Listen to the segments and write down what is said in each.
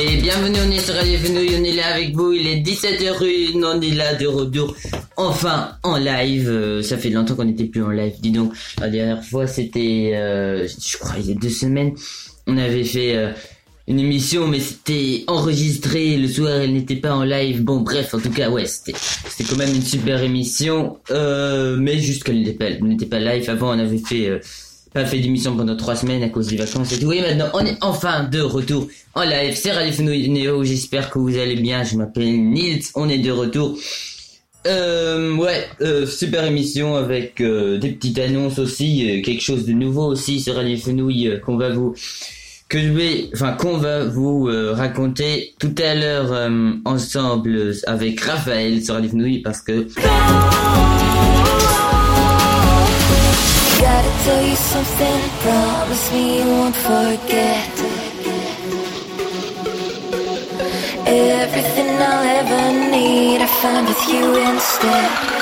Et bienvenue, on est sur Fenouil, on est là avec vous, il est 17h01, on est là de retour, enfin en live, Euh, ça fait longtemps qu'on n'était plus en live, dis donc, la dernière fois c'était, euh, je crois il y a deux semaines, on avait fait euh, une émission mais c'était enregistré, le soir elle n'était pas en live, bon bref, en tout cas ouais, c'était quand même une super émission, mais juste qu'elle n'était pas, n'était pas live, avant on avait fait... fait d'émission pendant trois semaines à cause des vacances et tout. Oui, maintenant, on est enfin de retour en live. C'est Radio Néo. J'espère que vous allez bien. Je m'appelle Nils. On est de retour. Euh, ouais, euh, super émission avec euh, des petites annonces aussi, quelque chose de nouveau aussi sur Radio Fenouil euh, qu'on va vous que je vais, enfin qu'on va vous raconter tout à l'heure ensemble avec Raphaël sur Radio Fenouil parce que Gotta tell you something, promise me you won't forget. Everything I'll ever need, I find with you instead.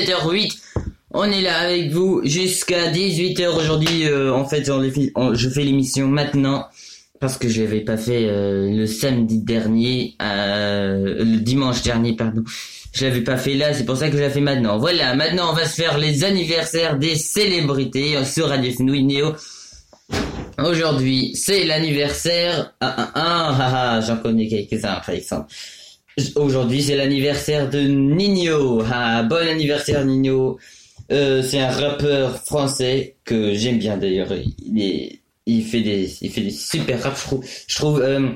17h08, on est là avec vous jusqu'à 18h aujourd'hui, euh, en fait je fais l'émission maintenant, parce que je l'avais pas fait euh, le samedi dernier, euh, le dimanche dernier, pardon. Je l'avais pas fait là, c'est pour ça que je la fais maintenant. Voilà, maintenant on va se faire les anniversaires des célébrités sur Radio Fenouille Néo. Aujourd'hui, c'est l'anniversaire. Ah, ah, ah, ah, ah, j'en connais quelques-uns, par exemple. Aujourd'hui, c'est l'anniversaire de Nino. Bon anniversaire, Nino. Euh, c'est un rappeur français que j'aime bien d'ailleurs. Il est, il fait des, il fait des super rap. Je trouve, euh,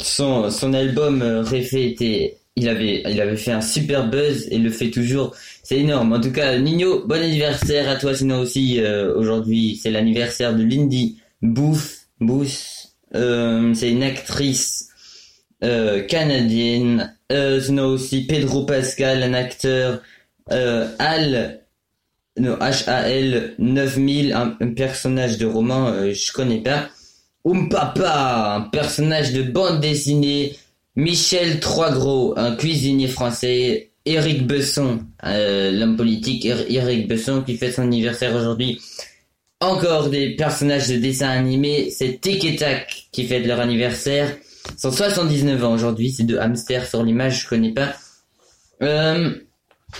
son, son album euh, Réfé était, il avait, il avait fait un super buzz et le fait toujours. C'est énorme. En tout cas, Nino, bon anniversaire à toi. Sinon aussi, euh, aujourd'hui, c'est l'anniversaire de Lindy Booth. Booth. Euh, c'est une actrice canadienne. Euh, sinon aussi Pedro Pascal, un acteur. Euh, Al, non, H-A-L 9000, un, un personnage de roman, euh, je connais pas. Papa, un personnage de bande dessinée. Michel Troisgros, un cuisinier français. Éric Besson, euh, l'homme politique Éric Besson qui fait son anniversaire aujourd'hui. Encore des personnages de dessins animés, c'est Tic et Tac qui fête leur anniversaire. Ils sont 79 ans aujourd'hui, c'est deux hamsters sur l'image, je connais pas. Euh,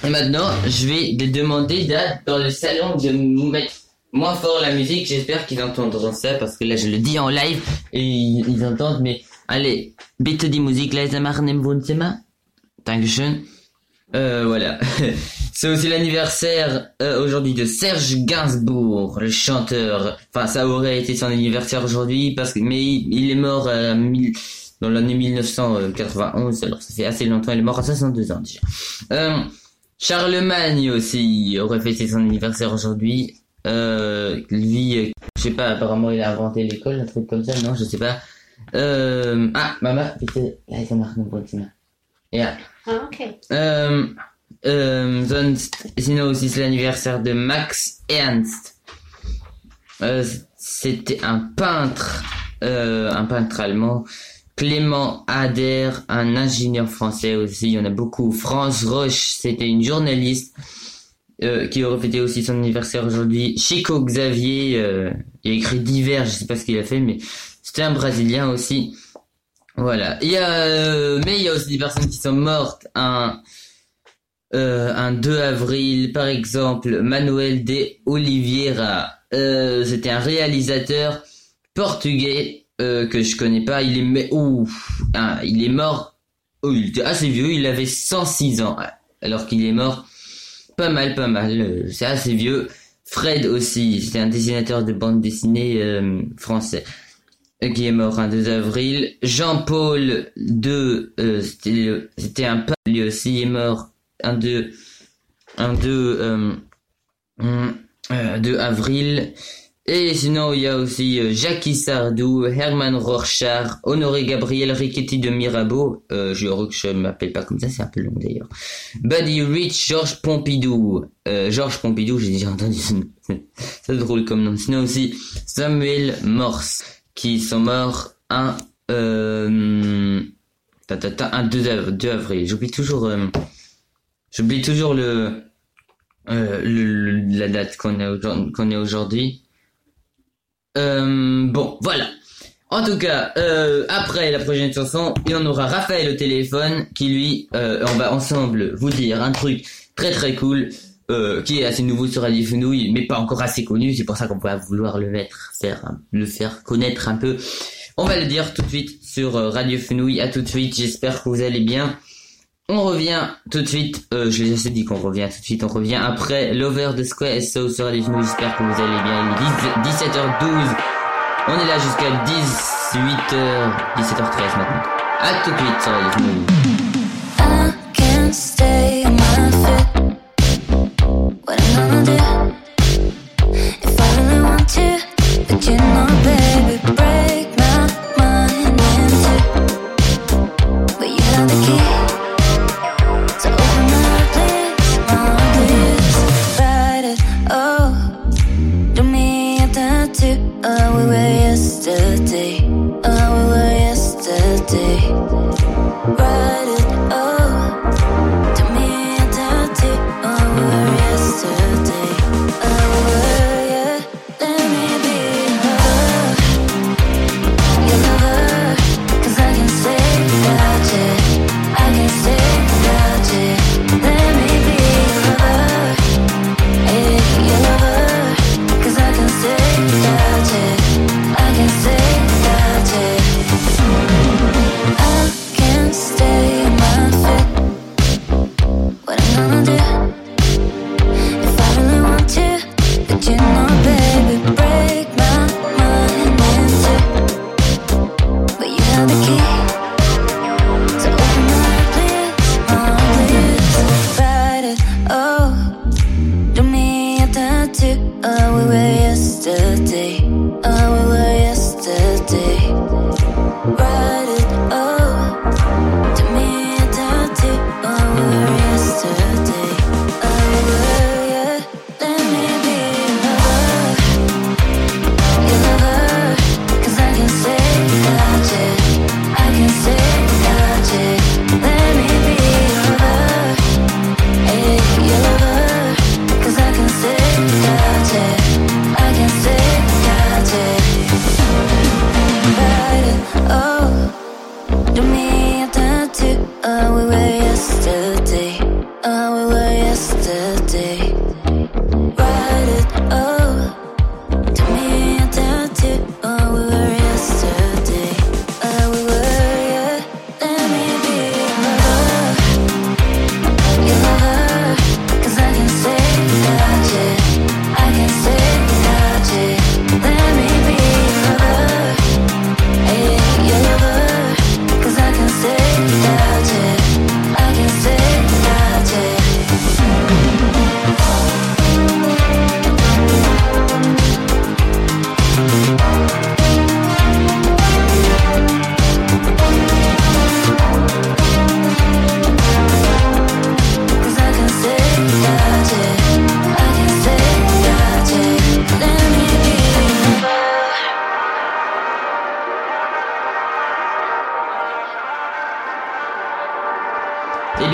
maintenant, je vais les demander là, dans le salon de mettre moins fort la musique. J'espère qu'ils entendront ça parce que là, je le dis en live et ils, ils entendent. Mais allez, bitte die Musik leiser machen im Wohnzimmer. Dankeschön. Euh, voilà. C'est aussi l'anniversaire euh, aujourd'hui de Serge Gainsbourg, le chanteur. Enfin, ça aurait été son anniversaire aujourd'hui parce que mais il, il est mort euh, mille- dans l'année 1991. Alors ça fait assez longtemps. Il est mort à 62 ans déjà. Euh, Charlemagne aussi aurait fêté son anniversaire aujourd'hui. Euh, lui, euh, je sais pas, apparemment il a inventé l'école, un truc comme ça, non, je sais pas. Euh, ah, maman, bitte, leise machen im Wohnzimmer. Ja. Ah, ok. Euh, sonst, sinon aussi c'est l'anniversaire de Max Ernst. Euh, c'était un peintre, euh, un peintre allemand. Clément Ader, un ingénieur français aussi, il y en a beaucoup. France Roche, c'était une journaliste euh, qui aurait fêté aussi son anniversaire aujourd'hui. Chico Xavier, euh, il a écrit divers, je sais pas ce qu'il a fait, mais c'était un Brésilien aussi. Voilà. Il y a, euh, mais il y a aussi des personnes qui sont mortes un, euh, un 2 avril, par exemple, Manuel de Oliveira. Euh, c'était un réalisateur portugais euh, que je connais pas. Il est, ouf, ah, il est mort. Oh, il était assez vieux. Il avait 106 ans, alors qu'il est mort. Pas mal, pas mal. euh, C'est assez vieux. Fred aussi, c'était un dessinateur de bande dessinée euh, français euh, qui est mort un 2 avril. Jean-Paul II, c'était un pape, lui aussi est mort un 2 un 2 euh, hum, euh, 2 avril. Et sinon, il y a aussi euh, Jackie Sardou, Herman Rorschach, Honoré Gabriel Riquetti de Mirabeau. Euh, je que je m'appelle pas comme ça, c'est un peu long d'ailleurs. Buddy Rich, Georges Pompidou. Euh, Georges Pompidou, j'ai déjà entendu ce nom. C'est drôle comme nom. Sinon aussi, Samuel Morse, qui sont morts un, euh, un 2 avril. 2. J'oublie toujours, euh, j'oublie toujours le, euh, le, la date qu'on est aujourd'hui. Euh, bon, voilà. En tout cas, euh, après la prochaine chanson, il en aura Raphaël au téléphone qui lui, on va ensemble vous dire un truc très très cool qui est assez nouveau sur Radio Fenouille, mais pas encore assez connu. C'est pour ça qu'on va vouloir le mettre, faire, le faire connaître un peu. On va le dire tout de suite sur Radio Fenouille. À tout de suite. J'espère que vous allez bien. On revient tout de suite. Euh, je l'ai assez dit qu'on revient tout de suite. On revient après l'Over the Square SO sur Fenouille. J'espère que vous allez bien. Il est 10 17h12. On est là jusqu'à 18h, 17h13 maintenant. À tout de suite sur baby,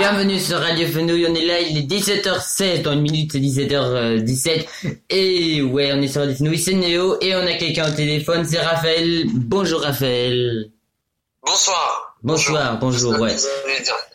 bienvenue sur Radio Fenouille, on est là, il est 17h16, dans une minute c'est 17h17. Et ouais, on est sur Radio Fenouille, c'est Néo, et on a quelqu'un au téléphone, c'est Raphaël. Bonjour Raphaël. Bonsoir. Bonsoir, bonjour, ouais.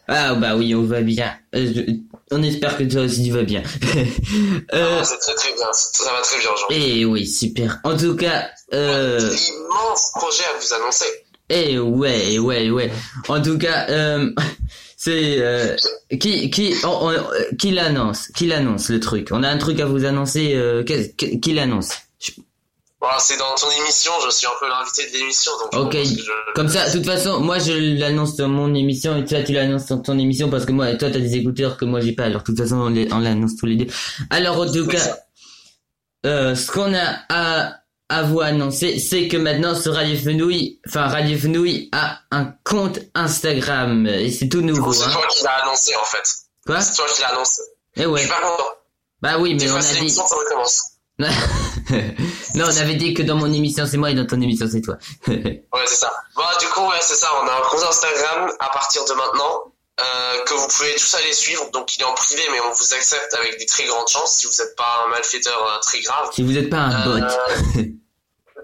Ah bah oui, on va bien. Euh, on espère que toi aussi tu vas bien. euh, Ah, c'est très très bien, ça ça va très bien aujourd'hui. et oui, super. En tout cas, euh... L'immense projet à vous annoncer. Eh ouais, ouais, ouais. En tout cas, euh, c'est euh, qui qui on- on- qui l'annonce, qui l'annonce le truc? On a un truc à vous annoncer. Euh, qui qui l'annonce? Je- Voilà, c'est dans ton émission, je suis un peu l'invité de l'émission, donc Ok. je... Comme ça, de toute façon, moi je l'annonce dans mon émission et toi tu l'annonces dans ton émission parce que moi, toi t'as des écouteurs que moi j'ai pas. Alors de toute façon, on l'annonce tous les deux. Alors en tout cas, euh, ce qu'on a à à vous annoncer, c'est que maintenant sur Radio Fenouille, enfin Radio Fenouille a un compte Instagram et c'est tout nouveau. C'est Hein. toi qui l'as annoncé en fait. Quoi? C'est toi qui l'as annoncé. Eh Je ouais. suis pas content. Bah oui, mais on a dit. ça recommence. non, on avait dit que dans mon émission c'est moi et dans ton émission c'est toi. Ouais, c'est ça. Bon, du coup, ouais, c'est ça. On a un compte Instagram à partir de maintenant euh, que vous pouvez tous aller suivre. Donc, il est en privé, mais on vous accepte avec des très grandes chances si vous n'êtes pas un malfaiteur euh, très grave. si vous êtes pas un bot.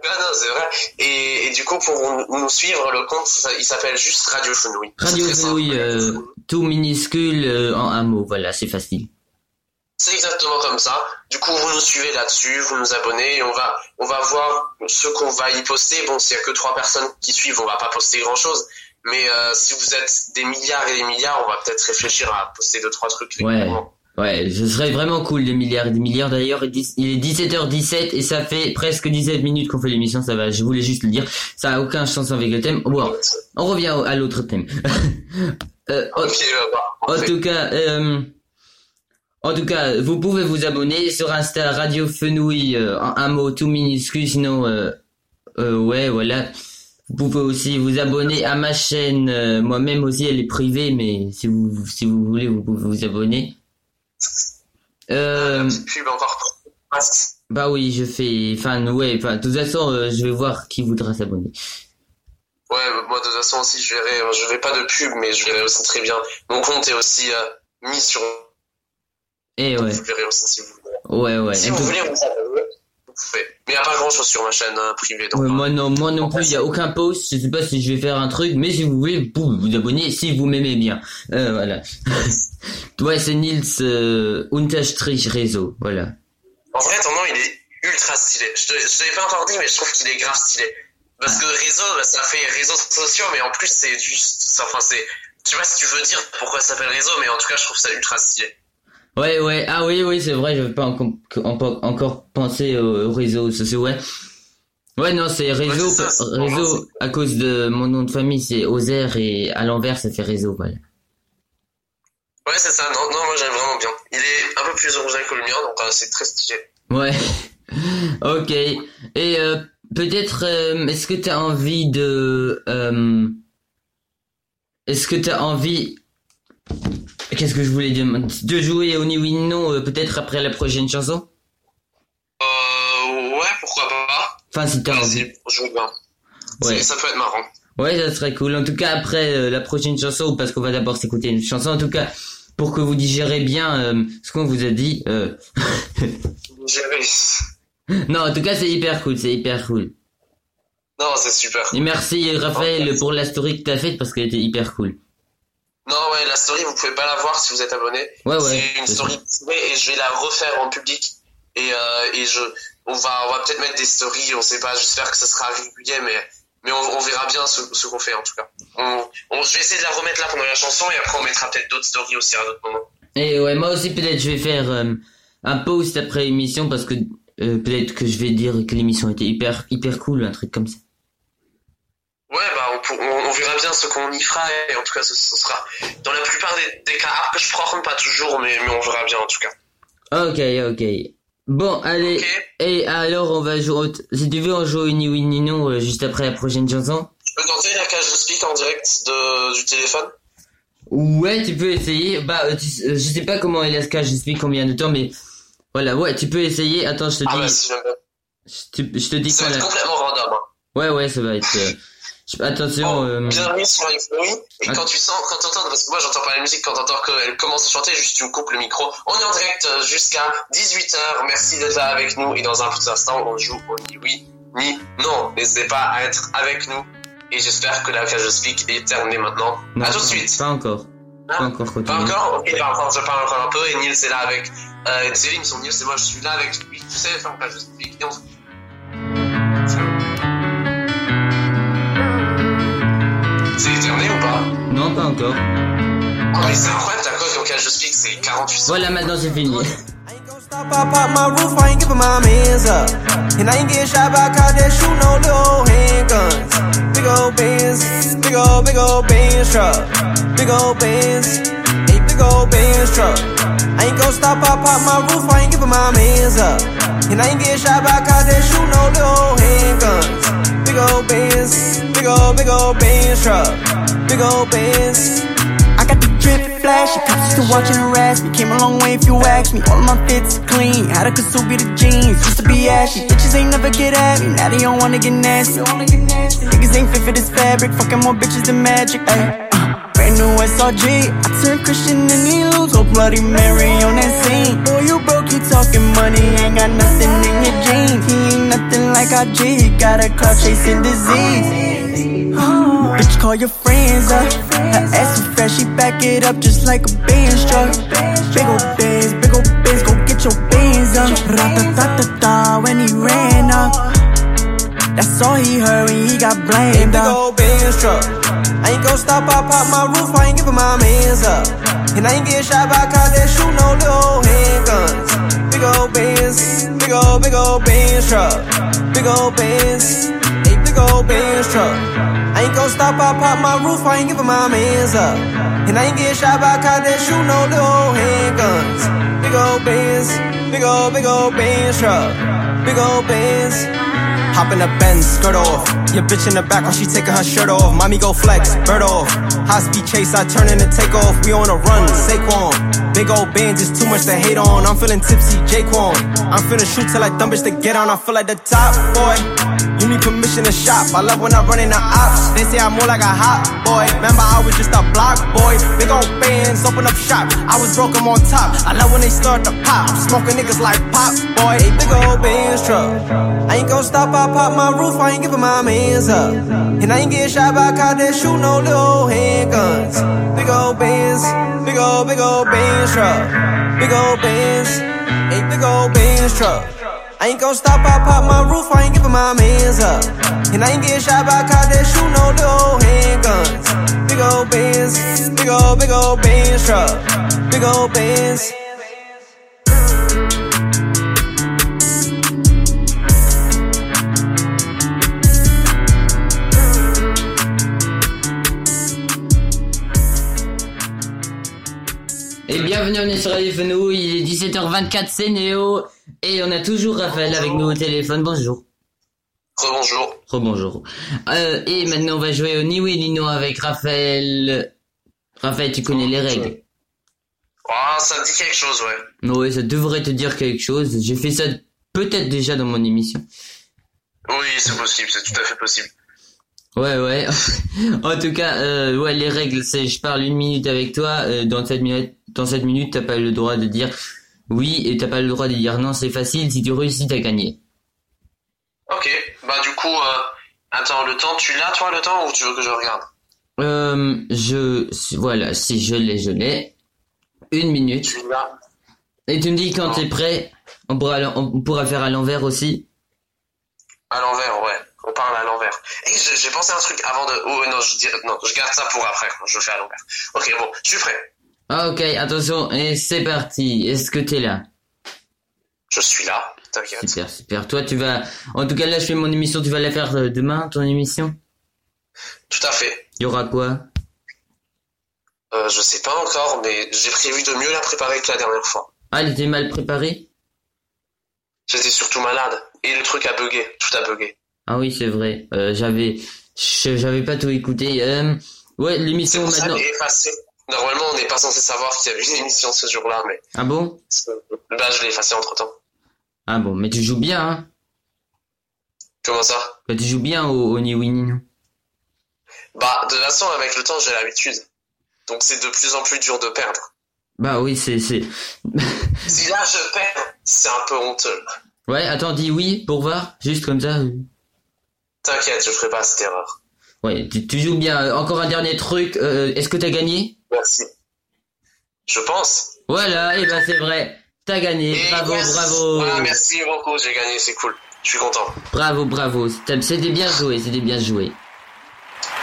Non, non, c'est vrai. Et, et du coup, pour nous suivre, le compte, il s'appelle juste Radio Fenouille. Radio. Fenouille, euh, tout minuscule euh, en un mot, voilà, c'est facile. C'est exactement comme ça. Du coup, vous nous suivez là-dessus, vous nous abonnez et on va, on va voir ce qu'on va y poster. Bon, s'il y a que trois personnes qui suivent, on va pas poster grand-chose. Mais euh, si vous êtes des milliards et des milliards, on va peut-être réfléchir à poster deux trois trucs. Ouais. Ouais, ce serait vraiment cool, des milliards et des milliards. D'ailleurs, il est 17h17 et ça fait presque 17 minutes qu'on fait l'émission, ça va, je voulais juste le dire. Ça a aucun sens avec le thème. Bon, on revient à l'autre thème. euh, en- bah, En tout cas, euh, en tout cas, vous pouvez vous abonner sur Insta Radio Fenouille euh, en un mot tout minuscule. Sinon, euh, euh, ouais, voilà. Vous pouvez aussi vous abonner à ma chaîne. euh, Moi-même aussi, elle est privée, mais si vous si vous voulez, vous pouvez vous abonner. Euh, pub encore. Ah, bah oui, je fais. Enfin, ouais. Enfin, de toute façon, euh, je vais voir qui voudra s'abonner. Ouais, moi de toute façon aussi, je verrai. Je verrai pas de pub, mais je verrai aussi très bien. Mon compte est aussi euh, mis sur. Eh ouais, Vous verrez aussi si vous voulez. ouais, ouais. Si En vous tout- voulez vous pouvez. Mais il n'y a pas grand chose sur ma chaîne euh, privée. Donc, Ouais, euh, moi non, moi non plus, il y a aucun post. Je sais pas si je vais faire un truc, mais si vous voulez, vous pouvez vous abonner si vous m'aimez bien. Euh, voilà. ouais, c'est Nils euh, Unterstrich réseau. Voilà. En vrai, ton nom, il est ultra stylé. Je te l'ai pas encore dit, mais je trouve qu'il est grave stylé. Parce que réseau, bah, ça fait réseaux sociaux, mais en plus, c'est juste, enfin, c'est, je sais pas si tu veux dire pourquoi ça s'appelle réseau, mais en tout cas, je trouve ça ultra stylé. Ouais, ouais, ah oui, oui, c'est vrai, j'avais pas encore, encore- pensé aux réseaux sociaux, ouais. Ouais, non, c'est réseau, Ouais, ça, réseau, à cause de mon nom de famille, c'est Ozer, et à l'envers, ça fait réseau, voilà. Ouais, c'est ça. Non, non, moi j'aime vraiment bien. Il est un peu plus original que le mien, donc euh, c'est très stylé. Ouais. Ok. Et euh, peut-être, euh, est-ce que t'as envie de... est-ce que t'as envie... Qu'est-ce que je voulais dire De jouer au oui non, euh, peut-être après la prochaine chanson? Euh, ouais, pourquoi pas. Enfin, si t'as envie. Joue bien. Ouais. Ça peut être marrant. Ouais, ça serait cool. En tout cas, après euh, la prochaine chanson, parce qu'on va d'abord s'écouter une chanson, en tout cas, pour que vous digérez bien euh, ce qu'on vous a dit. euh, non, en tout cas, c'est hyper cool, c'est hyper cool. Non, c'est super. Et merci Raphaël pour la story que t'as faite parce qu'elle était hyper cool. Non, ouais, la story, vous pouvez pas la voir si vous êtes abonné. Ouais, ouais. c'est une story privée et je vais la refaire en public. Et, euh, et je, on va, on va peut-être mettre des stories, on sait pas, j'espère que ça sera régulier, mais, mais on, on verra bien ce, ce qu'on fait en tout cas. On, on- je vais essayer de la remettre là pendant la chanson et après on mettra peut-être d'autres stories aussi à d'autres moments. Et ouais, moi aussi peut-être je vais faire euh, un post après l'émission parce que euh, peut-être que je vais dire que l'émission était hyper hyper cool, un truc comme ça. Ouais, bah on, on, on verra bien ce qu'on y fera et en tout cas ce, ce sera dans la plupart des, des cas, je prends pas toujours, mais, mais on verra bien en tout cas. Ok, ok. Bon, allez. Ok. Et alors on va jouer. au- Si tu veux, on joue au ni oui ni non euh, juste après la prochaine chanson. Je peux tenter la cage de speak en direct de, du téléphone Ouais, tu peux essayer. Bah, euh, tu- euh, je sais pas comment il se cache, j'explique combien de temps, mais voilà, ouais, tu peux essayer. Attends, je te Ah dis, bah si je, te, je te dis Ça quand va être la... complètement random. Hein. Ouais, ouais, ça va être. Attention. euh, Bienvenue sur Euphorie. Et quand tu sens, quand t'entends, parce que moi j'entends pas la musique, quand t'entends qu'elle commence à chanter, juste tu me coupes le micro. On est en direct euh, jusqu'à 18h. Merci d'être là avec nous. Et dans un petit instant, on joue au ni oui, ni non. N'hésitez pas à être avec nous. Et j'espère que la cage de speak est terminée maintenant. non, à tout de pas- suite. Pas encore. Pas Hein encore Pas encore Ok, bah encore, je parle encore un peu. Et Nils est là avec. Euh, Céline, son Nils, et moi je suis là avec lui. Tu sais, faire la cage de speak. Et on se- pas encore. Oh, mais c'est incroyable, ta cote au cage de speak, c'est 48 secondes. Voilà, maintenant c'est fini. I ain't gon' stop, I pop my roof, I ain't giving my mans up. And I ain't get shot by cops that shoot no little handguns. Big old Benz, big old, big old Benz truck. Big old Benz, a big old Benz truck. I ain't gon' stop, I pop my roof, I ain't giving my mans up. And I ain't get shot by cops that shoot no little handguns. Big old Benz, big old, big old Benz truck. Big old Benz. I got the drip flash, the cops used to watch and harass me. Came a long way if you ask me. All of my fits clean, had a Kasubi the jeans, used to be ashy. Bitches ain't never get at me, now they don't wanna get nasty. Niggas ain't fit for this fabric, fucking more bitches than magic. Ay. Brand new SRG, I turned Christian and he lose, oh Bloody Mary on that scene. Boy, you broke, you talking money, ain't got nothing in your jeans. He ain't nothing like our G, got a clout chasing disease. Bitch, call your friends up. Her ass is fresh, she back it up just like a Benz truck. Big ol' Benz, big ol' Benz, go get your Benz up. Ra-ta-ta-ta-ta when he ran up. That's all he heard when he got blamed up. Big ol' Benz truck. I ain't gon' stop, I pop my roof, I ain't giving my mans up. And I ain't get shot by cops that shoot no little handguns. Big ol' Benz, big old, big ol' Benz truck. Big old Benz, a big old Benz truck. I ain't gon' stop, I pop my roof, I ain't giving my mans up. And I ain't get shot by cops that shoot no little handguns. Big old Benz, big old, big old Benz truck. Big old Benz. Hop in the Benz, skirt off. Your bitch in the back while she taking her shirt off. Mommy go flex, bird off. High speed chase, I turn in the takeoff. We on a run, Saquon. Big old bands is too much to hate on. I'm feeling tipsy, Jaquan. I'm finna shoot till I dumb bitch to get on. I feel like the top boy. You need permission to shop. I love when I run in the ops. They say I'm more like a hot boy. Remember, I was just a block boy. Big old bands, open up shop. I was broke, I'm on top. I love when they start to pop. I'm smoking niggas like pop boy. A big old bands truck. I ain't gon' stop, I pop my roof, I ain't giving my mans up. And I ain't get shot by cops that shoot no little handguns. Big old bands, big old, big old bands truck. Big old bands, a big old bands truck. I ain't gon' stop, I pop my roof, I ain't giving my mans up. And I ain't get shot by cops that shoot no little handguns. Big old bands, big old, big old bands truck. Big old bands. Bienvenue, on est sur Fenouille, il est 17h24, c'est Néo, et on a toujours Raphaël avec nous au téléphone, bonjour. Rebonjour. Rebonjour. Euh, et maintenant on va jouer au Ni oui ni non avec Raphaël. Raphaël, tu connais les règles Ah, ça me dit quelque chose, ouais. Oui, ça devrait te dire quelque chose. J'ai fait ça peut-être déjà dans mon émission. Oui, c'est possible, c'est tout à fait possible. Ouais, ouais. en tout cas, euh, ouais, les règles, c'est je parle une minute avec toi. euh, dans cette minute, dans cette minute, t'as pas le droit de dire oui et t'as pas le droit de dire non. C'est facile. Si tu réussis, t'as gagné. Ok, bah du coup, euh, attends, le temps, tu l'as toi le temps ou tu veux que je regarde? Euh, je, voilà, si je l'ai, je l'ai. Une minute. Tu l'as Et tu me dis quand t'es prêt. On pourra, on pourra faire à l'envers aussi. À l'envers, ouais. On parle à l'envers. Et j'ai pensé à un truc avant de... Oh non, je, dis... non, je garde ça pour après. Je fais à l'envers. Ok, bon, je suis prêt. Ok, attention, et c'est parti. Est-ce que t'es là? Je suis là, t'inquiète. Super, super. Toi, tu vas... En tout cas, là, je fais mon émission. Tu vas la faire euh, demain, ton émission? Tout à fait. Il y aura quoi? Euh, je sais pas encore, mais j'ai prévu de mieux la préparer que la dernière fois. Ah, elle était mal préparée? J'étais surtout malade. Et le truc a bugué. Tout a bugué. Ah oui, c'est vrai. Euh, j'avais... J'avais pas tout écouté. Euh... Ouais, l'émission ça Normalement, on n'est pas censé savoir qu'il y avait une émission ce jour-là, mais Ah bon? Là, je l'ai effacée entre-temps. Ah bon, mais tu joues bien, hein? Comment ça? Bah, Tu joues bien au, au Ni. Bah, de toute façon, avec le temps, j'ai l'habitude. Donc, c'est de plus en plus dur de perdre. Bah oui, c'est... c'est... Si là, je perds, c'est un peu honteux. Ouais, attends, dis oui pour voir. Juste comme ça. T'inquiète, je ferai pas cette erreur. Ouais, tu, tu joues bien. Encore un dernier truc. Euh, Est-ce que t'as gagné? Merci. Je pense. Voilà, et ben c'est vrai. T'as gagné. Et Bravo, yes. bravo. Voilà, merci beaucoup, j'ai gagné, c'est cool. Je suis content. Bravo, bravo. C'était bien joué, c'était bien joué.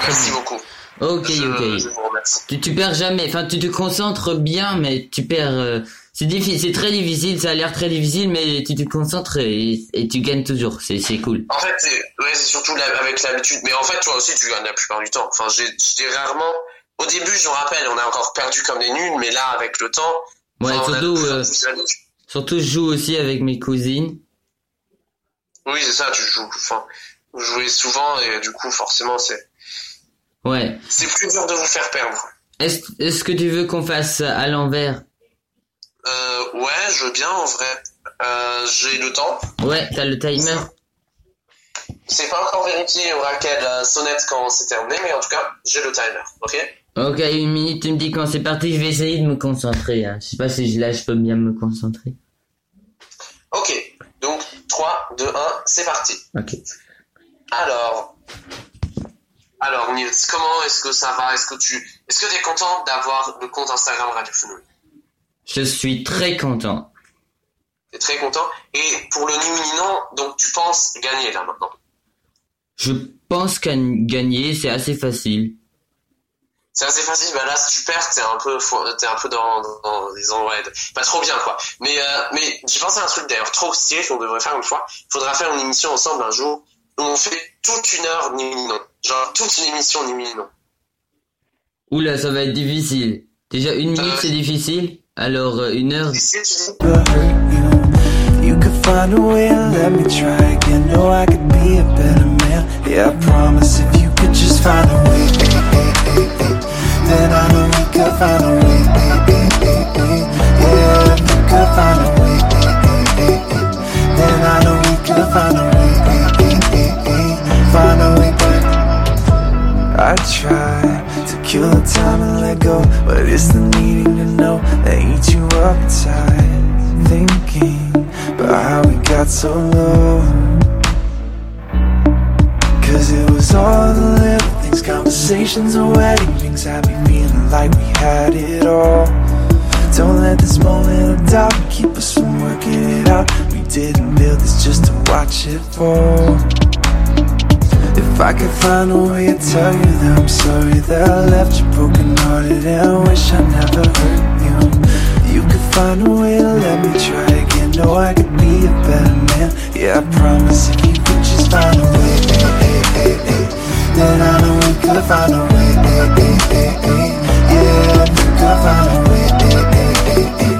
Merci beaucoup. Ok, je, ok. je vous remercie. Tu, tu perds jamais. Enfin, tu te concentres bien, mais tu perds. euh, c'est difficile, c'est très difficile. Ça a l'air très difficile, mais tu te concentres et, et tu gagnes toujours. C'est cool. En fait, c'est ouais, c'est surtout la- avec l'habitude. Mais en fait, toi aussi, tu gagnes la plupart du temps. Enfin, j'ai rarement... Au début, je me rappelle, on a encore perdu comme des nuls, mais là, avec le temps... Ouais, enfin, on a de surtout, euh, surtout, je joue aussi avec mes cousines. Oui, c'est ça, tu joues... Enfin, vous jouez souvent, et du coup, forcément, c'est... Ouais. C'est plus dur de vous faire perdre. Est-ce est-ce que tu veux qu'on fasse à l'envers? Euh, ouais, je veux bien, en vrai. Euh, j'ai le temps. Ouais, t'as le timer. C'est pas encore vérifié aura quelle sonnette quand c'est terminé, mais en tout cas, j'ai le timer, ok? Ok, une minute, tu me dis quand c'est parti, je vais essayer de me concentrer. Hein. Je sais pas si là je peux bien me concentrer. Ok, donc 3, 2, 1, c'est parti. Ok. Alors, alors Nils, comment est-ce que ça va? Est-ce que tu est-ce que tu es content d'avoir le compte Instagram Radio Fenouil Je suis très content. Tu es très content? Et pour le ni oui ni non, donc tu penses gagner là maintenant? Je pense qu'à gagner, c'est assez facile. C'est assez facile, bah là si tu perds, t'es un peu t'es un peu dans, dans des endroits pas trop bien quoi. Mais euh, mais j'ai pensé à un truc d'ailleurs trop stylé qu'on devrait faire une fois. Il faudra faire une émission ensemble un jour où on fait toute une heure ni non. Genre toute une émission ni non. Oula, ça va être difficile. Déjà, une minute, Euh. c'est difficile. Alors, euh, une heure... You. Could find a way and let me try again. Know I could be a better man. Yeah, I promise could find a way. Yeah, you could find a way, then I know we could find a way. Find a way back. I try to kill the time and let go, but it's the needing to know that eats you up inside. Thinking about how we got so low. I could find a way to tell you that I'm sorry that I left you broken hearted and I wish I never hurt you. You could find a way to let me try again. Know I could be a better man. Yeah, I promise if you could just find a way, then I know we could find a way. eh, eh, eh. Yeah, you could find a way, eh, eh, eh,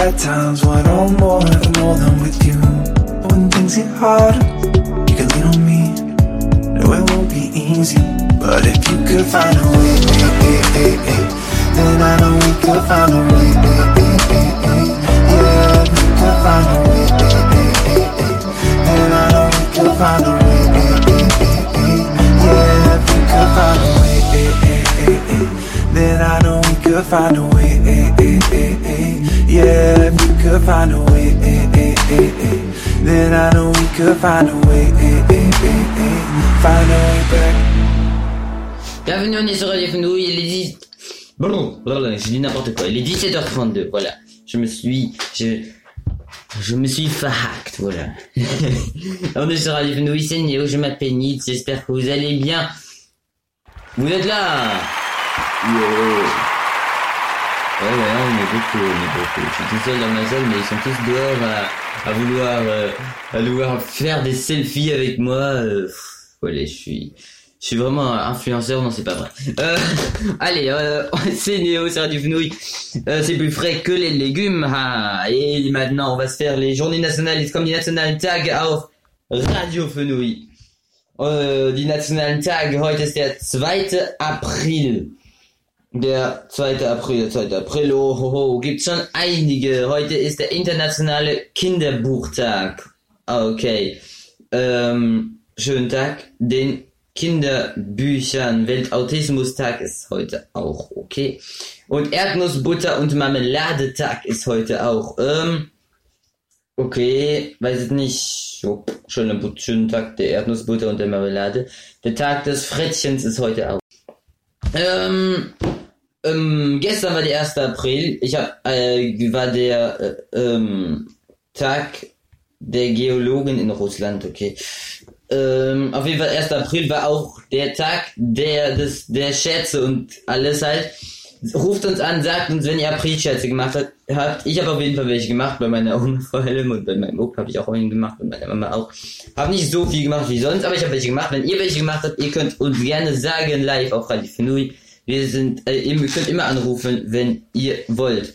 eh, times one or more and more than with you. When things get hard, you can lean on me. No, it won't be easy, but if you could find a way, then I know we could find a way. Yeah, we could find a way, then I know we could find a way. Yeah, we could find a way, then I know we could find a way. Yeah, if we could find a way, then I know we could find a way. Find a way back. Bienvenue, on est sur Radio Fenouille, il est 10... Bon, voilà, je dis n'importe quoi, il est 17h32, voilà. Je me suis... Je... Je me suis fahact, voilà. on est sur Radio Fenouille, c'est Néo, je m'appelle Nitz, j'espère que vous allez bien. Vous êtes là? Yo. Ouais, ouais, on est beaucoup, on est beaucoup. Je suis tout seul dans ma salle, mais ils sont tous dehors à, à vouloir, euh, à vouloir faire des selfies avec moi. Euh, voilà, je suis, je suis vraiment influenceur, non, c'est pas vrai. Euh, allez, euh, c'est Néo, c'est Radio Fenouille. Euh, c'est plus frais que les légumes. Ah, et maintenant, on va se faire les journées nationales, comme die nationalen Tage auf Radio Fenouille. Äh, die nationalen Tage, heute ist der 2. April. Der 2. April, der 2. April, oh, ho, gibt schon einige. Heute ist der internationale Kinderbuchtag. Okay. Ähm, schönen Tag. Den Kinderbüchern Weltautismustag ist heute auch okay. Und Erdnussbutter und Marmeladetag ist heute auch. Ähm, okay, weiß ich nicht. Jo, schönen, schönen Tag der Erdnussbutter und der Marmelade. Der Tag des Frettchens ist heute auch. Ähm, ähm, gestern war der 1. April. Ich hab, äh, war der äh, ähm, Tag der Geologen in Russland, okay. Ähm, auf jeden Fall 1. April war auch der Tag der, des, der Scherze und alles halt. Ruft uns an, sagt uns, wenn ihr Aprilscherze gemacht habt. habt. Ich habe auf jeden Fall welche gemacht, bei meiner Oma vor allem und bei meinem Opa habe ich auch einen gemacht und meiner Mama auch. Habe nicht so viel gemacht wie sonst, aber ich habe welche gemacht. Wenn ihr welche gemacht habt, ihr könnt uns gerne sagen, live auf Radio Fenui. Wir sind, äh, ihr könnt immer anrufen, wenn ihr wollt.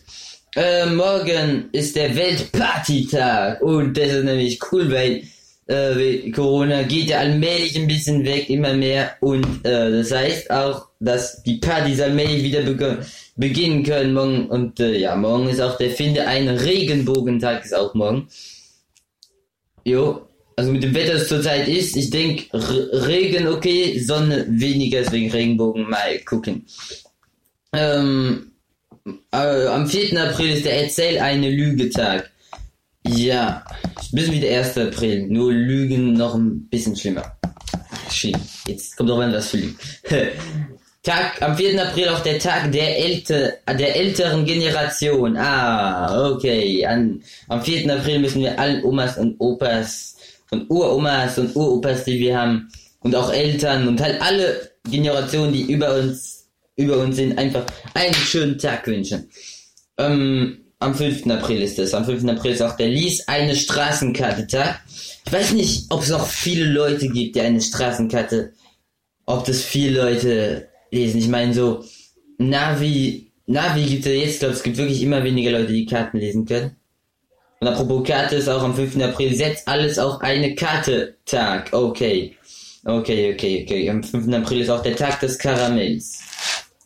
Äh, morgen ist der Weltpartytag und das ist nämlich cool, weil äh, Corona geht ja allmählich ein bisschen weg, immer mehr und äh, das heißt auch, dass die Partys allmählich wieder beg beginnen können morgen und äh, ja, morgen ist auch der Finde ein Regenbogentag ist auch morgen. Jo, also mit dem Wetter es zurzeit ist, ich denke Regen okay, Sonne weniger, deswegen Regenbogen mal gucken. Ähm, äh, am 4. April ist der Erzähl eine Lüge-Tag. Ja, bisschen wie der 1. April, nur Lügen noch ein bisschen schlimmer. Schlimm. Jetzt kommt doch an, was für Lügen. Tag, am 4. April auch der Tag der, Älte, der älteren Generation. Ah, okay. An, am 4. April müssen wir allen Omas und Opas und Uromas und Uropas, die wir haben, und auch Eltern und halt alle Generationen, die über uns, über uns sind, einfach einen schönen Tag wünschen. Ähm, am 5. April ist es. Am 5. April ist auch der Lies eine Straßenkarte Tag. Ich weiß nicht, ob es noch viele Leute gibt, die eine Straßenkarte, ob das viele Leute lesen. Ich meine so, Navi, Navi gibt es ja jetzt, glaube es gibt wirklich immer weniger Leute, die Karten lesen können. Und apropos Karte ist auch am 5. April, setzt alles auf eine Karte Tag. Okay. Okay, okay, okay. Am 5. April ist auch der Tag des Karamells.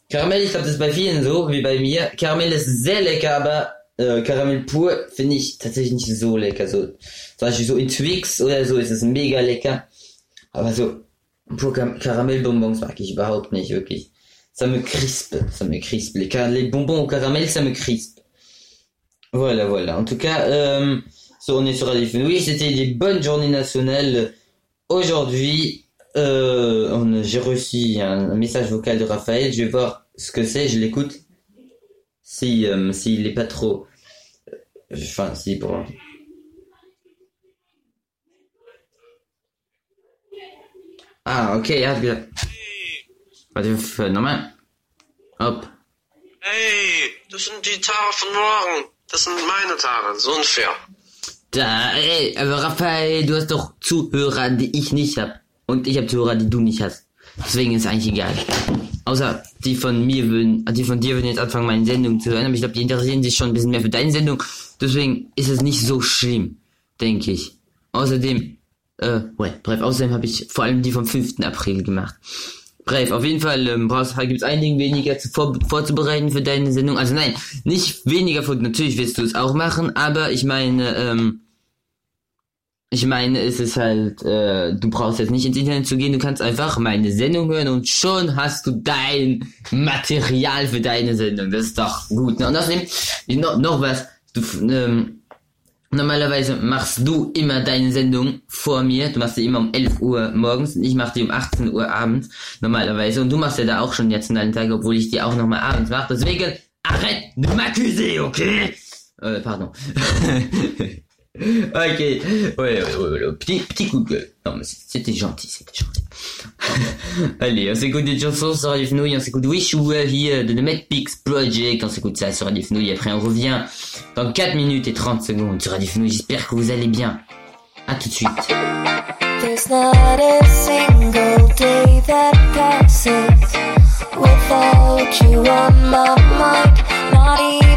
Karamell, ich glaube, das ist bei vielen so, wie bei mir. Karamell ist sehr lecker, aber äh, Karamell pur finde ich tatsächlich nicht so lecker. So, zum Beispiel so in Twix oder so ist es mega lecker. Aber so pur Kar Karamellbonbons mag ich überhaupt nicht, wirklich. Ça me crispe, ça me crispe. Les, les bonbons au caramel, ça me crispe. Voilà, voilà. En tout cas, euh, on est sur Radio Oui, c'était des bonnes journées nationales. Aujourd'hui, euh, j'ai reçu un, message vocal de Raphaël. Je vais voir ce que c'est. Je l'écoute. Si, euh, s'il est pas trop, euh, enfin, si pour. Ah, hat gesagt. Warte, für, nochmal. Hopp. Hey, das sind die. Das sind meine Tare. So unfair. Da, ey, aber Raphael, du hast doch Zuhörer, die ich nicht hab. Und ich habe Zuhörer, die du nicht hast. Deswegen ist eigentlich egal. außer die von mir würden, die von dir würden jetzt anfangen, meine Sendung zu hören, aber ich glaube, die interessieren sich schon ein bisschen mehr für deine Sendung. Deswegen ist es nicht so schlimm, denke ich. Außerdem, äh, ouais, bref, außerdem habe ich vor allem die vom 5. April gemacht. Bref, auf jeden Fall ähm, brauchst gibt es einigen weniger zu vor, vorzubereiten für deine Sendung. Also nein, nicht weniger vor, natürlich willst du es auch machen, aber ich meine, ähm, ich meine, es ist halt, äh, du brauchst jetzt nicht ins Internet zu gehen, du kannst einfach meine Sendung hören und schon hast du dein Material für deine Sendung. Das ist doch gut. Ne? Und außerdem, noch, noch was, du, ähm, normalerweise machst du immer deine Sendung vor mir. Du machst sie immer um 11 Uhr morgens und ich mache die um 18 Uhr abends normalerweise. Und du machst ja da auch schon jetzt einen Tag, obwohl ich die auch nochmal abends mache. Deswegen, arrête de m'accuser, okay? Euh, pardon. ok. Ouais, ouais, ouais, ouais, Petit, petit coup de gueule. Non, mais c'était gentil, c'était gentil. Allez, on s'écoute des chansons sur Radio Fenouille, on s'écoute Wish You Were Here de The Medpix Project, on s'écoute ça sur Radio Fenouille, après on revient dans 4 minutes et 30 secondes sur Radio. J'espère que vous allez bien. À tout de suite. There's not a single day that passes without you on my mind. Not even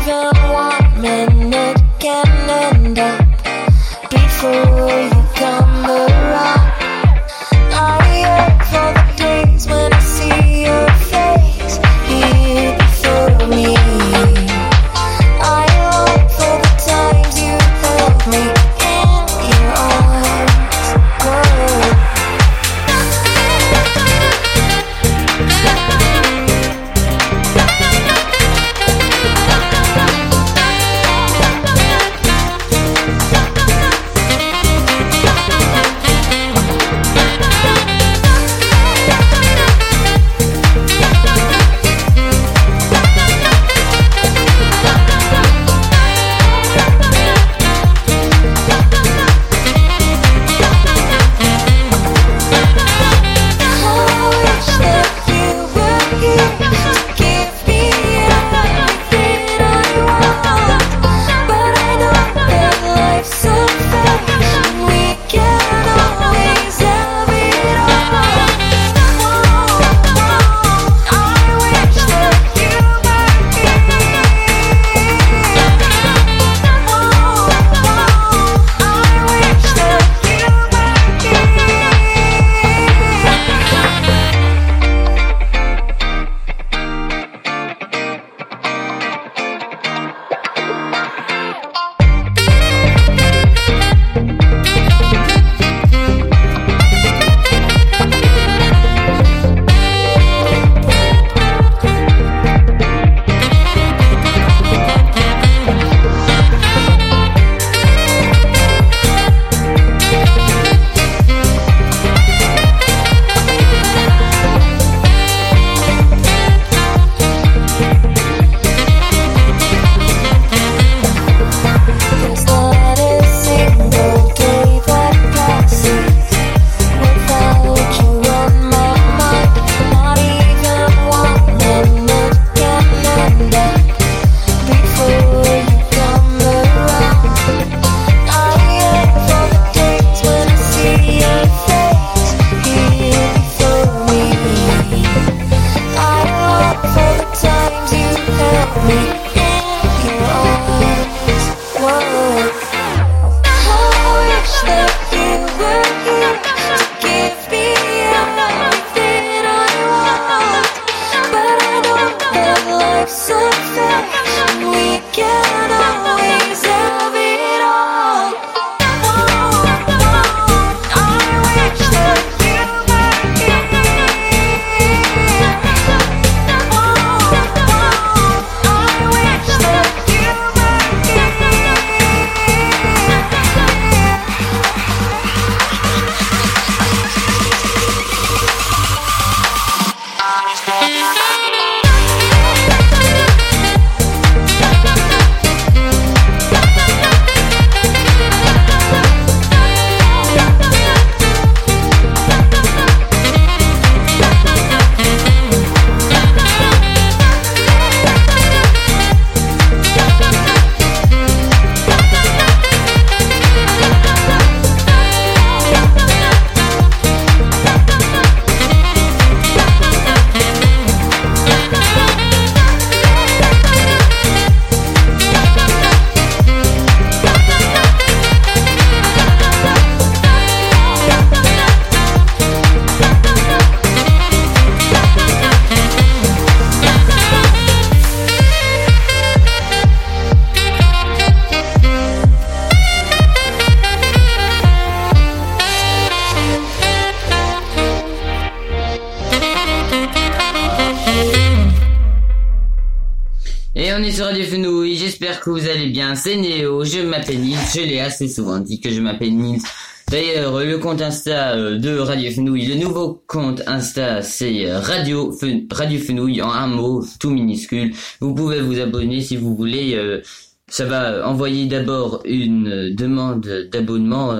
c'est Néo, je m'appelle Nils, je l'ai assez souvent dit que je m'appelle Nils. D'ailleurs, le compte Insta euh, de Radio Fenouille, le nouveau compte Insta, c'est euh, Radio, Fen- Radio Fenouille en un mot, tout minuscule. Vous pouvez vous abonner si vous voulez. euh, ça va envoyer d'abord une demande d'abonnement,